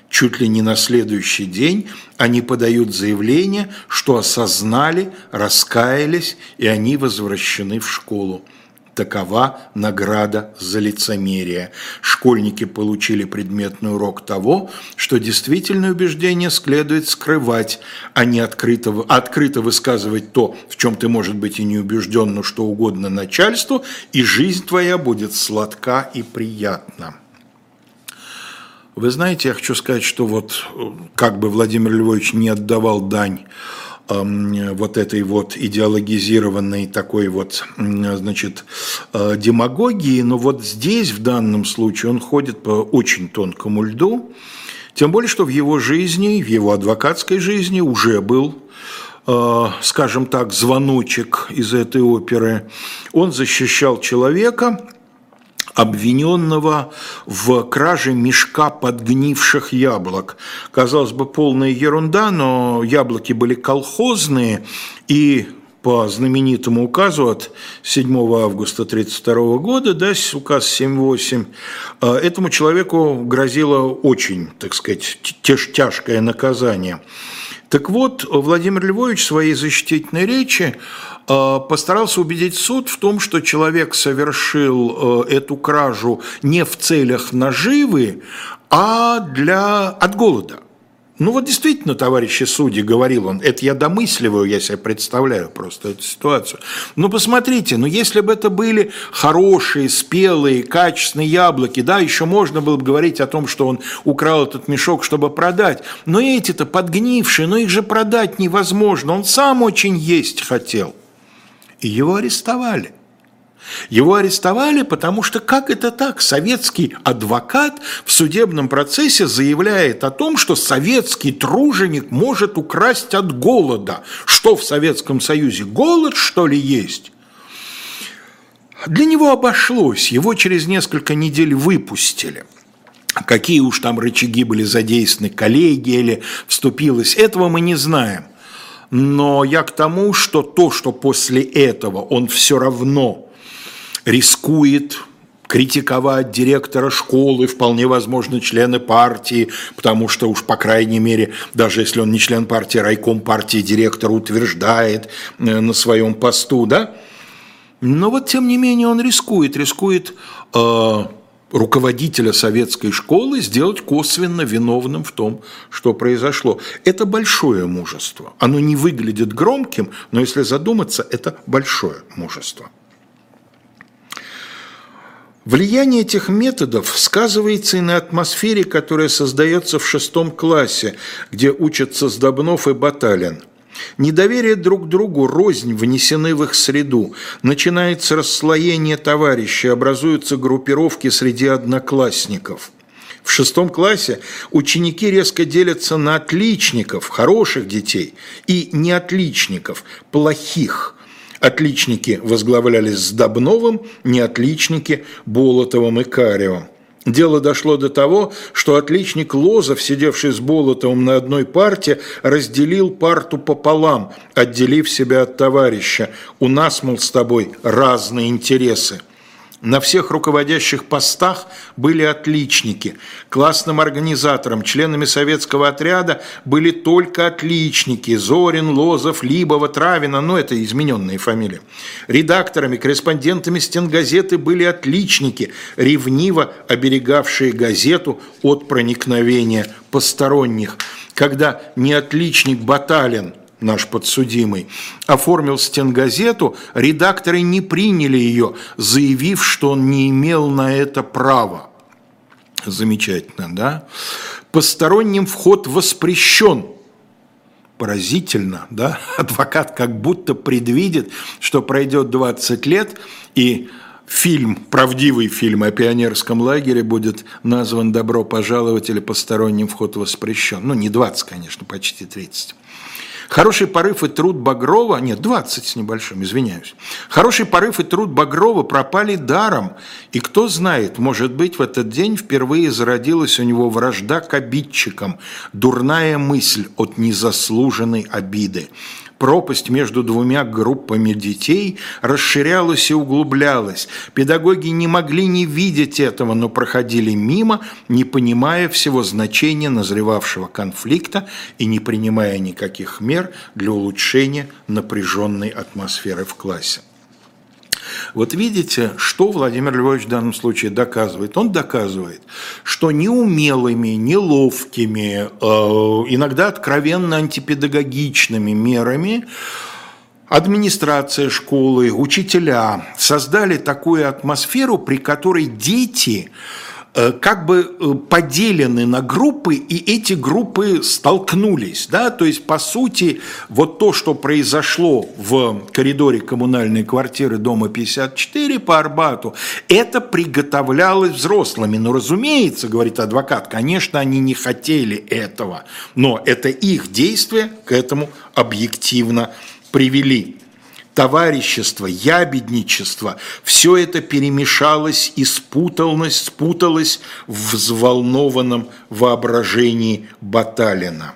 Чуть ли не на следующий день они подают заявление, что осознали, раскаялись, и они возвращены в школу. Такова награда за лицемерие. Школьники получили предметный урок того, что действительное убеждение следует скрывать, а не открыто, открыто высказывать то, в чем ты, может быть, и не убежден, но что угодно начальству, и жизнь твоя будет сладка и приятна. Вы знаете, я хочу сказать, что вот как бы Владимир Львович не отдавал дань вот этой вот идеологизированной такой вот, значит, э, демагогии, но вот здесь в данном случае он ходит по очень тонкому льду, тем более, что в его жизни, в его адвокатской жизни уже был э, скажем так, звоночек из этой оперы. Он защищал человека, обвиненного в краже мешка подгнивших яблок. Казалось бы, полная ерунда, но яблоки были колхозные, и по знаменитому указу от 7 августа 1932 года, да, указ 7.8, э, этому человеку грозило очень, так сказать, тяжкое наказание. Так вот, Владимир Львович в своей защитительной речи Э, постарался убедить суд в том, что человек совершил э, эту кражу не в целях наживы, а для, от голода. Ну вот действительно, товарищи судьи, говорил он, это я домысливаю, я себе представляю просто эту ситуацию. Ну посмотрите, ну если бы это были хорошие, спелые, качественные яблоки, да, еще можно было бы говорить о том, что он украл этот мешок, чтобы продать. Но эти-то подгнившие, но их же продать невозможно, он сам очень есть хотел и его арестовали. Его арестовали, потому что как это так? Советский адвокат в судебном процессе заявляет о том, что советский труженик может украсть от голода. Что в Советском Союзе? Голод, что ли, есть? Для него обошлось, его через несколько недель выпустили. Какие уж там рычаги были задействованы, коллегия или вступилась, этого мы не знаем – но я к тому, что то, что после этого он все равно рискует критиковать директора школы, вполне возможно, члены партии, потому что уж, по крайней мере, даже если он не член партии, райком партии директор утверждает э, на своем посту, да? Но вот, тем не менее, он рискует, рискует э, руководителя советской школы сделать косвенно виновным в том, что произошло. Это большое мужество. Оно не выглядит громким, но если задуматься, это большое мужество. Влияние этих методов сказывается и на атмосфере, которая создается в шестом классе, где учатся Сдобнов и Баталин – Недоверие друг к другу, рознь внесены в их среду. Начинается расслоение товарищей, образуются группировки среди одноклассников. В шестом классе ученики резко делятся на отличников, хороших детей, и неотличников, плохих. Отличники возглавлялись с Добновым, неотличники – Болотовым и Каревым. Дело дошло до того, что отличник Лозов, сидевший с Болотовым на одной парте, разделил парту пополам, отделив себя от товарища. У нас, мол, с тобой разные интересы. На всех руководящих постах были отличники. Классным организатором, членами советского отряда были только отличники. Зорин, Лозов, Либова, Травина, ну это измененные фамилии. Редакторами, корреспондентами стенгазеты были отличники, ревниво оберегавшие газету от проникновения посторонних. Когда не отличник Баталин наш подсудимый, оформил стенгазету, редакторы не приняли ее, заявив, что он не имел на это права. Замечательно, да? Посторонним вход воспрещен. Поразительно, да? Адвокат как будто предвидит, что пройдет 20 лет, и фильм, правдивый фильм о пионерском лагере будет назван «Добро пожаловать» или «Посторонним вход воспрещен». Ну, не 20, конечно, почти 30. Хороший порыв и труд Багрова, нет, 20 с небольшим, извиняюсь. Хороший порыв и труд Багрова пропали даром. И кто знает, может быть, в этот день впервые зародилась у него вражда к обидчикам, дурная мысль от незаслуженной обиды пропасть между двумя группами детей расширялась и углублялась. Педагоги не могли не видеть этого, но проходили мимо, не понимая всего значения назревавшего конфликта и не принимая никаких мер для улучшения напряженной атмосферы в классе. Вот видите, что Владимир Львович в данном случае доказывает? Он доказывает, что неумелыми, неловкими, э, иногда откровенно антипедагогичными мерами администрация школы, учителя создали такую атмосферу, при которой дети как бы э, поделены на группы, и эти группы столкнулись. Да? То есть, по сути, вот то, что произошло в коридоре коммунальной квартиры дома 54 по Арбату, это приготовлялось взрослыми. Но, разумеется, говорит адвокат, конечно, они не хотели этого, но это их действия к этому объективно привели товарищество, ябедничество, все это перемешалось и спуталось, спуталось в взволнованном воображении Баталина.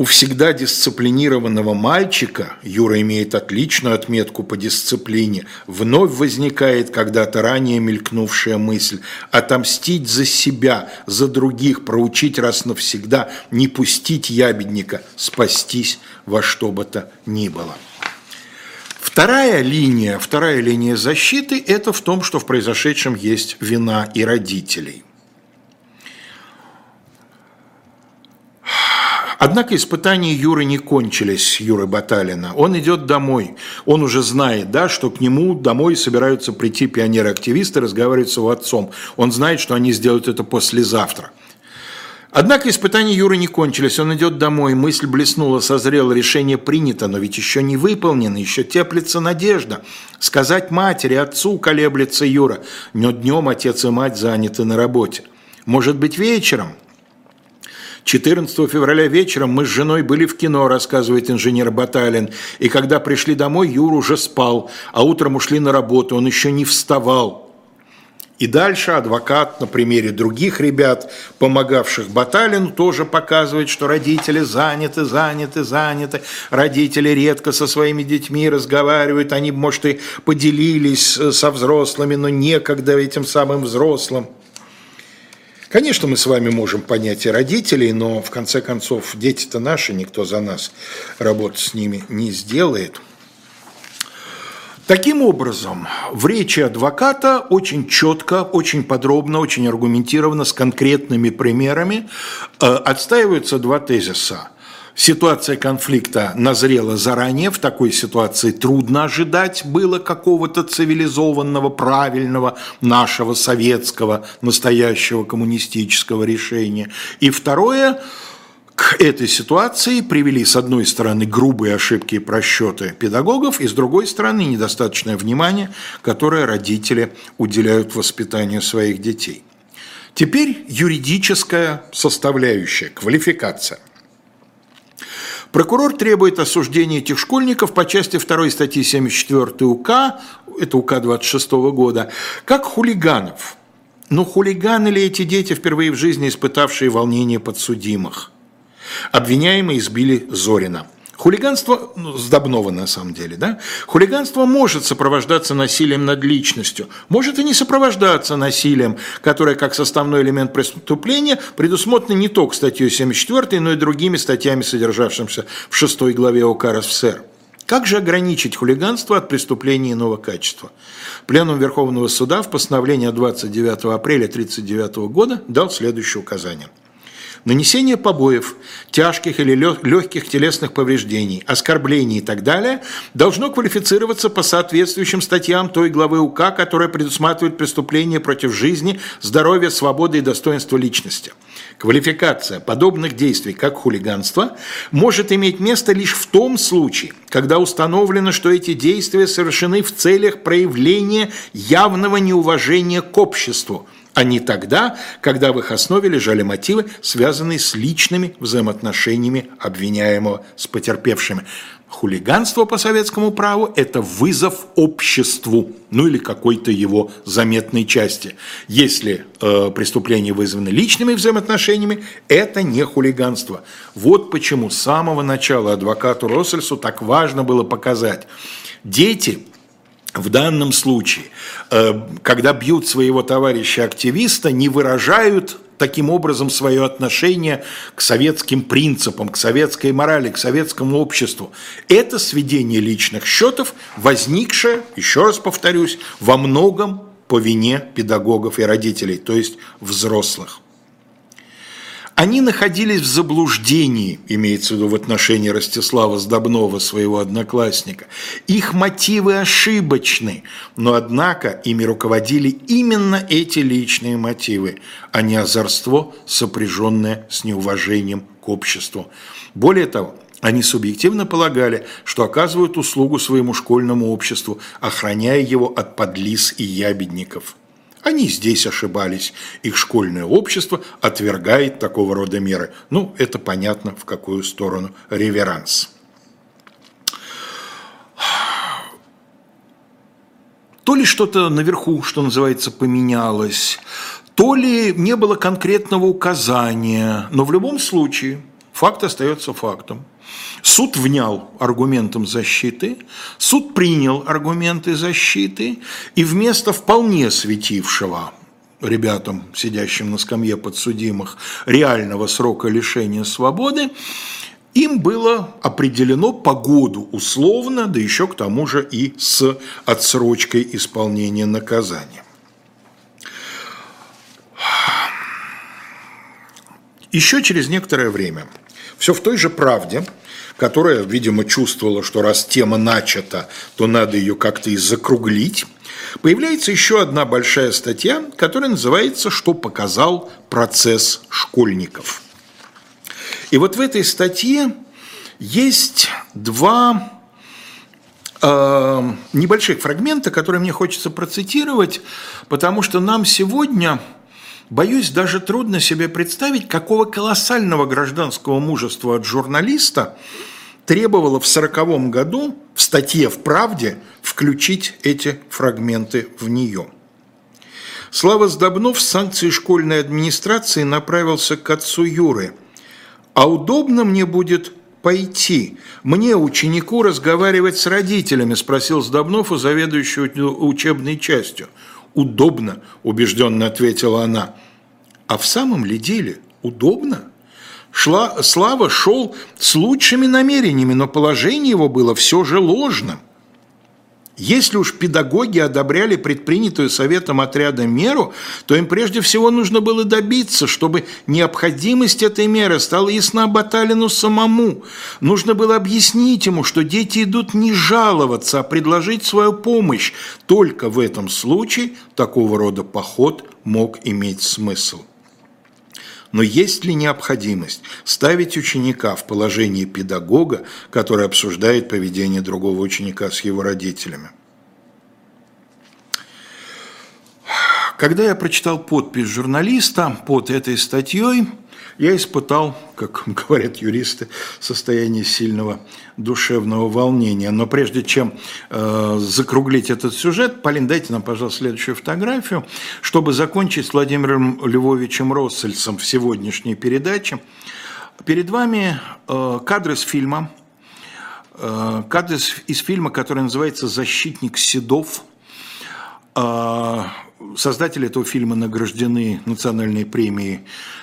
У всегда дисциплинированного мальчика, Юра имеет отличную отметку по дисциплине, вновь возникает когда-то ранее мелькнувшая мысль отомстить за себя, за других, проучить раз навсегда, не пустить ябедника, спастись во что бы то ни было. Вторая линия, вторая линия защиты – это в том, что в произошедшем есть вина и родителей. Однако испытания Юры не кончились, Юры Баталина. Он идет домой. Он уже знает, да, что к нему домой собираются прийти пионеры-активисты, разговаривать с его отцом. Он знает, что они сделают это послезавтра. Однако испытания Юры не кончились, он идет домой, мысль блеснула, созрела, решение принято, но ведь еще не выполнено, еще теплится надежда. Сказать матери, отцу колеблется Юра, но днем отец и мать заняты на работе. Может быть вечером? 14 февраля вечером мы с женой были в кино, рассказывает инженер Баталин, и когда пришли домой, Юра уже спал, а утром ушли на работу, он еще не вставал. И дальше адвокат на примере других ребят, помогавших Баталину, тоже показывает, что родители заняты, заняты, заняты. Родители редко со своими детьми разговаривают, они, может, и поделились со взрослыми, но некогда этим самым взрослым. Конечно, мы с вами можем понять и родителей, но в конце концов дети-то наши, никто за нас работу с ними не сделает – Таким образом, в речи адвоката очень четко, очень подробно, очень аргументированно, с конкретными примерами э, отстаиваются два тезиса. Ситуация конфликта назрела заранее, в такой ситуации трудно ожидать было какого-то цивилизованного, правильного, нашего советского, настоящего коммунистического решения. И второе – к этой ситуации привели, с одной стороны, грубые ошибки и просчеты педагогов, и с другой стороны, недостаточное внимание, которое родители уделяют воспитанию своих детей. Теперь юридическая составляющая, квалификация. Прокурор требует осуждения этих школьников по части 2 статьи 74 УК, это УК 26 года, как хулиганов. Но хулиганы ли эти дети, впервые в жизни испытавшие волнение подсудимых? Обвиняемые избили Зорина. Хулиганство, ну, Сдобнова на самом деле, да? Хулиганство может сопровождаться насилием над личностью, может и не сопровождаться насилием, которое как составной элемент преступления предусмотрено не только статьей 74, но и другими статьями, содержавшимися в 6 главе ОК РСФСР. Как же ограничить хулиганство от преступления иного качества? Пленум Верховного Суда в постановлении 29 апреля 1939 года дал следующее указание – Нанесение побоев, тяжких или легких телесных повреждений, оскорблений и так далее должно квалифицироваться по соответствующим статьям той главы УК, которая предусматривает преступление против жизни, здоровья, свободы и достоинства личности. Квалификация подобных действий, как хулиганство, может иметь место лишь в том случае, когда установлено, что эти действия совершены в целях проявления явного неуважения к обществу – а не тогда, когда в их основе лежали мотивы, связанные с личными взаимоотношениями обвиняемого с потерпевшими. Хулиганство по советскому праву – это вызов обществу, ну или какой-то его заметной части. Если э, преступление вызвано личными взаимоотношениями, это не хулиганство. Вот почему с самого начала адвокату Россельсу так важно было показать. Дети в данном случае, э, когда бьют своего товарища-активиста, не выражают таким образом свое отношение к советским принципам, к советской морали, к советскому обществу. Это сведение личных счетов, возникшее, еще раз повторюсь, во многом по вине педагогов и родителей, то есть взрослых. Они находились в заблуждении, имеется в виду в отношении Ростислава Сдобнова, своего одноклассника. Их мотивы ошибочны, но однако ими руководили именно эти личные мотивы, а не озорство, сопряженное с неуважением к обществу. Более того, они субъективно полагали, что оказывают услугу своему школьному обществу, охраняя его от подлиз и ябедников. Они здесь ошибались. Их школьное общество отвергает такого рода меры. Ну, это понятно, в какую сторону реверанс. То ли что-то наверху, что называется, поменялось, то ли не было конкретного указания, но в любом случае факт остается фактом. Суд внял аргументам защиты, суд принял аргументы защиты, и вместо вполне светившего ребятам, сидящим на скамье подсудимых, реального срока лишения свободы, им было определено по году условно, да еще к тому же и с отсрочкой исполнения наказания. Еще через некоторое время, все в той же правде – которая, видимо, чувствовала, что раз тема начата, то надо ее как-то и закруглить, появляется еще одна большая статья, которая называется «Что показал процесс школьников». И вот в этой статье есть два э, небольших фрагмента, которые мне хочется процитировать, потому что нам сегодня Боюсь, даже трудно себе представить, какого колоссального гражданского мужества от журналиста требовало в 1940 году в статье «В правде» включить эти фрагменты в нее. Слава Сдобнов с санкцией школьной администрации направился к отцу Юры. «А удобно мне будет пойти? Мне, ученику, разговаривать с родителями?» – спросил Сдобнов у заведующего учебной частью. «Удобно», – убежденно ответила она. «А в самом ли деле удобно?» Шла, Слава шел с лучшими намерениями, но положение его было все же ложным. Если уж педагоги одобряли предпринятую советом отряда меру, то им прежде всего нужно было добиться, чтобы необходимость этой меры стала ясна Баталину самому. Нужно было объяснить ему, что дети идут не жаловаться, а предложить свою помощь. Только в этом случае такого рода поход мог иметь смысл. Но есть ли необходимость ставить ученика в положение педагога, который обсуждает поведение другого ученика с его родителями? Когда я прочитал подпись журналиста под этой статьей, я испытал, как говорят юристы, состояние сильного душевного волнения. Но прежде чем э, закруглить этот сюжет, Полин, дайте нам, пожалуйста, следующую фотографию, чтобы закончить с Владимиром Львовичем Россельцем в сегодняшней передаче. Перед вами э, кадры из фильма, э, кадры из, из фильма, который называется «Защитник Седов». Э, Создатели этого фильма награждены национальной премией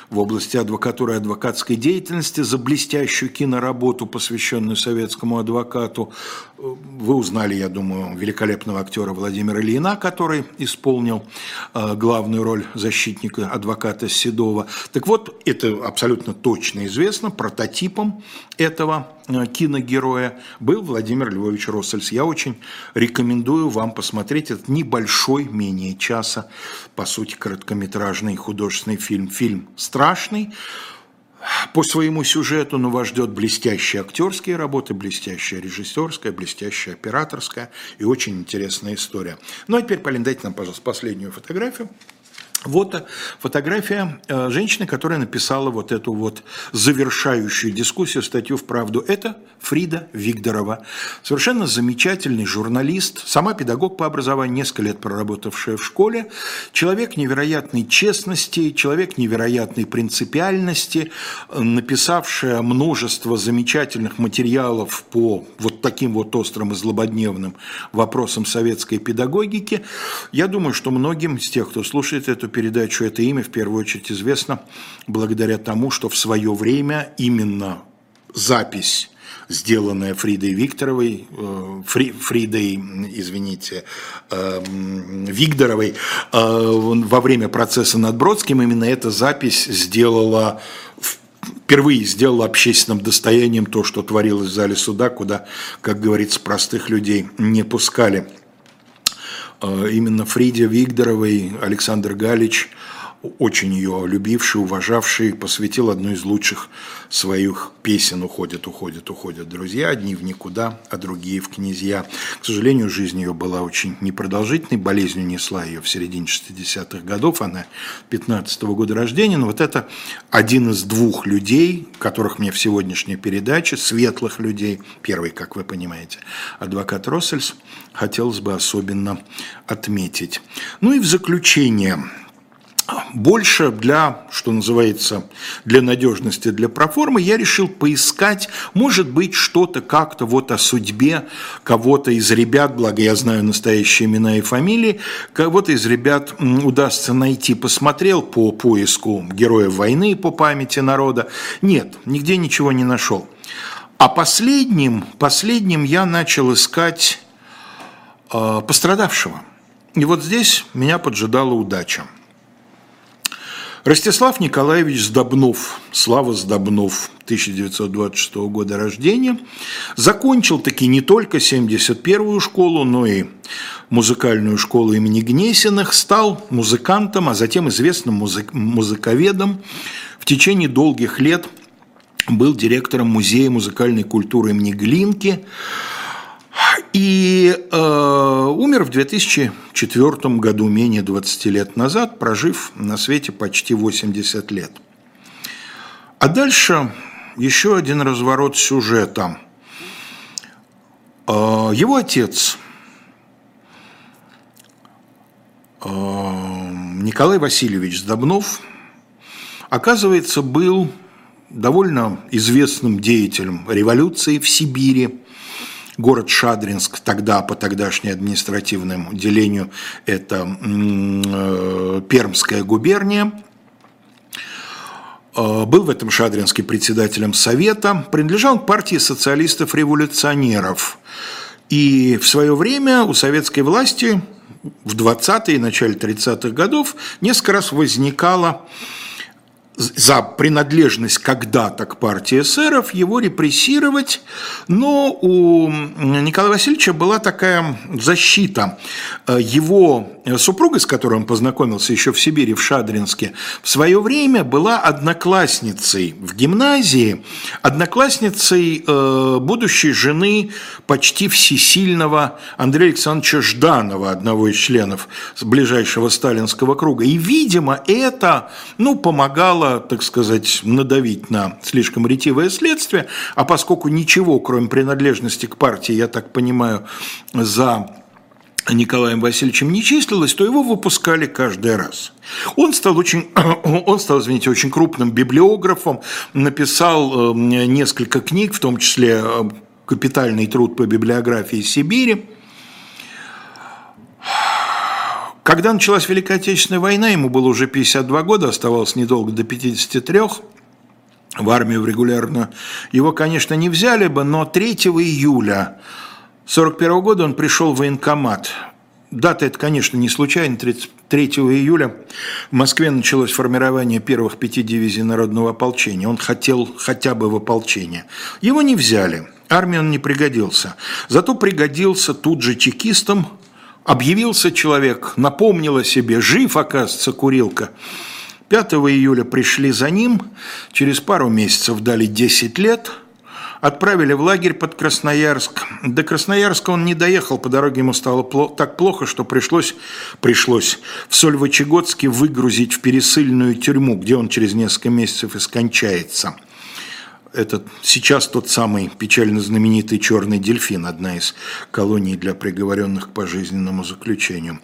в области адвокатуры и адвокатской деятельности за блестящую киноработу, посвященную советскому адвокату. Вы узнали, я думаю, великолепного актера Владимира Ильина, который исполнил э, главную роль защитника адвоката Седова. Так вот, это абсолютно точно известно, прототипом этого э, киногероя был Владимир Львович Россельс. Я очень рекомендую вам посмотреть этот небольшой, менее часа, по сути, короткометражный художественный фильм. Фильм страшный, по своему сюжету, но вас ждет блестящие актерские работы, блестящая режиссерская, блестящая операторская и очень интересная история. Ну а теперь, Полин, дайте нам, пожалуйста, последнюю фотографию. Вот фотография э, женщины, которая написала вот эту вот завершающую дискуссию, статью в «Правду». Это Фрида Вигдорова. Совершенно замечательный журналист, сама педагог по образованию, несколько лет проработавшая в школе, человек невероятной честности, человек невероятной принципиальности, написавшая множество замечательных материалов по вот таким вот острым и злободневным вопросам советской педагогики. Я думаю, что многим из тех, кто слушает эту передачу это имя в первую очередь известно благодаря тому, что в свое время именно запись сделанная Фридой Викторовой, э, Фри, Фридой, извините, э, Викторовой, э, во время процесса над Бродским, именно эта запись сделала впервые сделала общественным достоянием то, что творилось в зале суда, куда, как говорится, простых людей не пускали. Э, именно Фриде Вигдоровой Александр Галич, очень ее любивший, уважавший, посвятил одну из лучших своих песен «Уходят, уходят, уходят друзья», одни в никуда, а другие в князья. К сожалению, жизнь ее была очень непродолжительной, болезнь унесла ее в середине 60-х годов, она 15 -го года рождения, но вот это один из двух людей, которых мне в сегодняшней передаче, светлых людей, первый, как вы понимаете, адвокат Россельс, хотелось бы особенно отметить. Ну и в заключение – больше для, что называется, для надежности, для проформы, я решил поискать, может быть, что-то как-то вот о судьбе кого-то из ребят, благо я знаю настоящие имена и фамилии, кого-то из ребят удастся найти. Посмотрел по поиску героев войны по памяти народа. Нет, нигде ничего не нашел. А последним, последним я начал искать э, пострадавшего. И вот здесь меня поджидала удача. Ростислав Николаевич Сдобнов, Слава Сдобнов, 1926 года рождения, закончил таки не только 71-ю школу, но и музыкальную школу имени Гнесиных, стал музыкантом, а затем известным музык музыковедом. В течение долгих лет был директором Музея музыкальной культуры имени Глинки, и э, умер в 2004 году, менее 20 лет назад, прожив на свете почти 80 лет. А дальше еще один разворот сюжета. Э, его отец э, Николай Васильевич Сдобнов, оказывается, был довольно известным деятелем революции в Сибири, город Шадринск, тогда по тогдашнему административному делению это э, Пермская губерния, э, был в этом Шадринске председателем Совета, принадлежал к партии социалистов-революционеров. И в свое время у советской власти в 20-е и начале 30-х годов несколько раз возникала за принадлежность когда-то к партии эсеров, его репрессировать, но у Николая Васильевича была такая защита. Его супруга, с которой он познакомился еще в Сибири, в Шадринске, в свое время была одноклассницей в гимназии, одноклассницей э, будущей жены почти всесильного Андрея Александровича Жданова, одного из членов ближайшего сталинского круга. И, видимо, это ну, помогало стала, так сказать, надавить на слишком ретивое следствие, а поскольку ничего, кроме принадлежности к партии, я так понимаю, за Николаем Васильевичем не числилось, то его выпускали каждый раз. Он стал очень, он стал, извините, очень крупным библиографом, написал э, несколько книг, в том числе э, капитальный труд по библиографии Сибири. Когда началась Великая Отечественная война, ему было уже 52 года, оставалось недолго до 53 в армию регулярно. Его, конечно, не взяли бы, но 3 июля 1941 года он пришел в военкомат. Дата это, конечно, не случайно. 33 июля в Москве началось формирование первых пяти дивизий народного ополчения. Он хотел хотя бы в ополчение. Его не взяли. Армии он не пригодился. Зато пригодился тут же чекистам. Объявился человек, напомнил о себе, жив, оказывается, курилка. 5 июля пришли за ним, через пару месяцев дали 10 лет – Отправили в лагерь под Красноярск. До Красноярска он не доехал, по дороге ему стало так плохо, что пришлось, пришлось в Сольвычегодске выгрузить в пересыльную тюрьму, где он через несколько месяцев и скончается. Это сейчас тот самый печально знаменитый черный дельфин, одна из колоний для приговоренных к пожизненному заключению.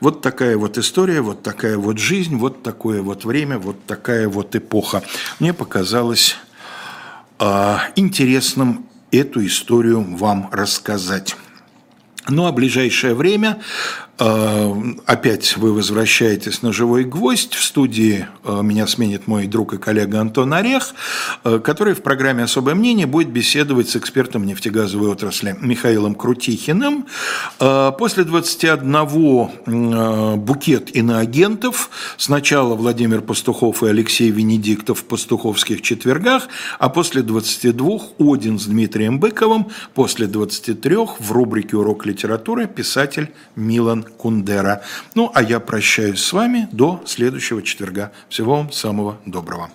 Вот такая вот история, вот такая вот жизнь, вот такое вот время, вот такая вот эпоха. Мне показалось а, интересным эту историю вам рассказать. Ну а ближайшее время Э, опять вы возвращаетесь на «Живой гвоздь». В студии э, меня сменит мой друг и коллега Антон Орех, э, который в программе «Особое мнение» будет беседовать с экспертом нефтегазовой отрасли Михаилом Крутихиным. После 21 букет иноагентов. Сначала Владимир Пастухов и Алексей Венедиктов в пастуховских четвергах, а после 22 Один с Дмитрием Быковым, после 23 в рубрике «Урок литературы» писатель Милан Кундера. Ну, а я прощаюсь с вами до следующего четверга. Всего вам самого доброго.